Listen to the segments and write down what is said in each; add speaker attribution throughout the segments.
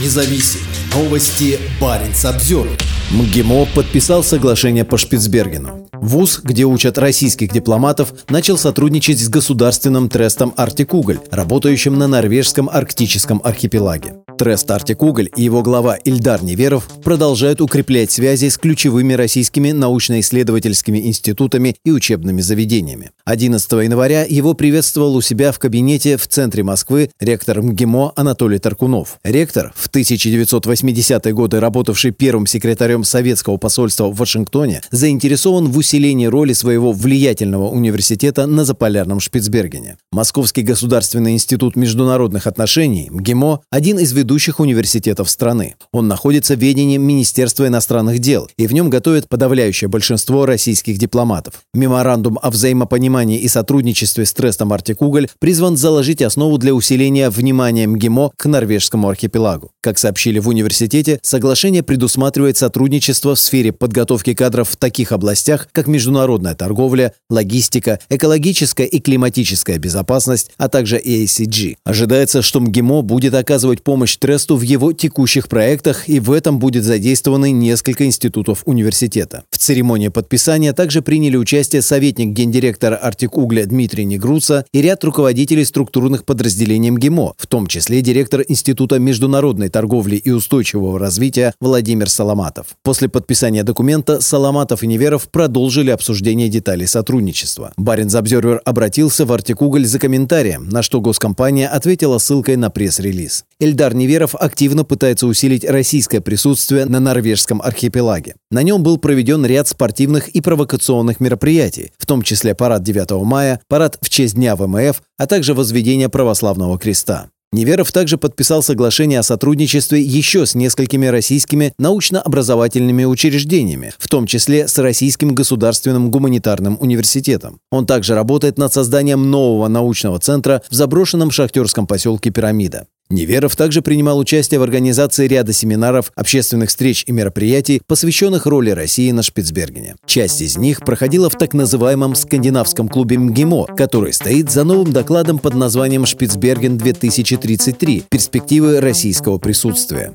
Speaker 1: независим. Новости Баренц обзор.
Speaker 2: МГИМО подписал соглашение по Шпицбергену. ВУЗ, где учат российских дипломатов, начал сотрудничать с государственным трестом «Артикуголь», работающим на норвежском арктическом архипелаге. Трест «Артик Уголь» и его глава Ильдар Неверов продолжают укреплять связи с ключевыми российскими научно-исследовательскими институтами и учебными заведениями. 11 января его приветствовал у себя в кабинете в центре Москвы ректор МГИМО Анатолий Таркунов. Ректор, в 1980-е годы работавший первым секретарем советского посольства в Вашингтоне, заинтересован в усилении роли своего влиятельного университета на заполярном Шпицбергене. Московский государственный институт международных отношений, МГИМО, один из ведущих университетов страны. Он находится в ведении Министерства иностранных дел, и в нем готовят подавляющее большинство российских дипломатов. Меморандум о взаимопонимании и сотрудничестве с Трестом Артикуголь призван заложить основу для усиления внимания МГИМО к норвежскому архипелагу. Как сообщили в университете, соглашение предусматривает сотрудничество в сфере подготовки кадров в таких областях, как международная торговля, логистика, экологическая и климатическая безопасность, а также EACG. Ожидается, что МГИМО будет оказывать помощь помощь Тресту в его текущих проектах, и в этом будет задействованы несколько институтов университета. В церемонии подписания также приняли участие советник гендиректора Артик Угля Дмитрий Негруца и ряд руководителей структурных подразделений МГИМО, в том числе директор Института международной торговли и устойчивого развития Владимир Соломатов. После подписания документа Соломатов и Неверов продолжили обсуждение деталей сотрудничества. Баринс Обзервер обратился в Артик Уголь за комментарием, на что госкомпания ответила ссылкой на пресс-релиз. Эльдар Неверов активно пытается усилить российское присутствие на норвежском архипелаге. На нем был проведен ряд спортивных и провокационных мероприятий, в том числе парад 9 мая, парад в честь Дня ВМФ, а также возведение православного креста. Неверов также подписал соглашение о сотрудничестве еще с несколькими российскими научно-образовательными учреждениями, в том числе с Российским государственным гуманитарным университетом. Он также работает над созданием нового научного центра в заброшенном шахтерском поселке Пирамида. Неверов также принимал участие в организации ряда семинаров, общественных встреч и мероприятий, посвященных роли России на Шпицбергене. Часть из них проходила в так называемом скандинавском клубе МГИМО, который стоит за новым докладом под названием «Шпицберген-2033. Перспективы российского присутствия».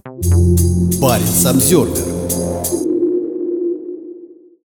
Speaker 1: Парень Обзервер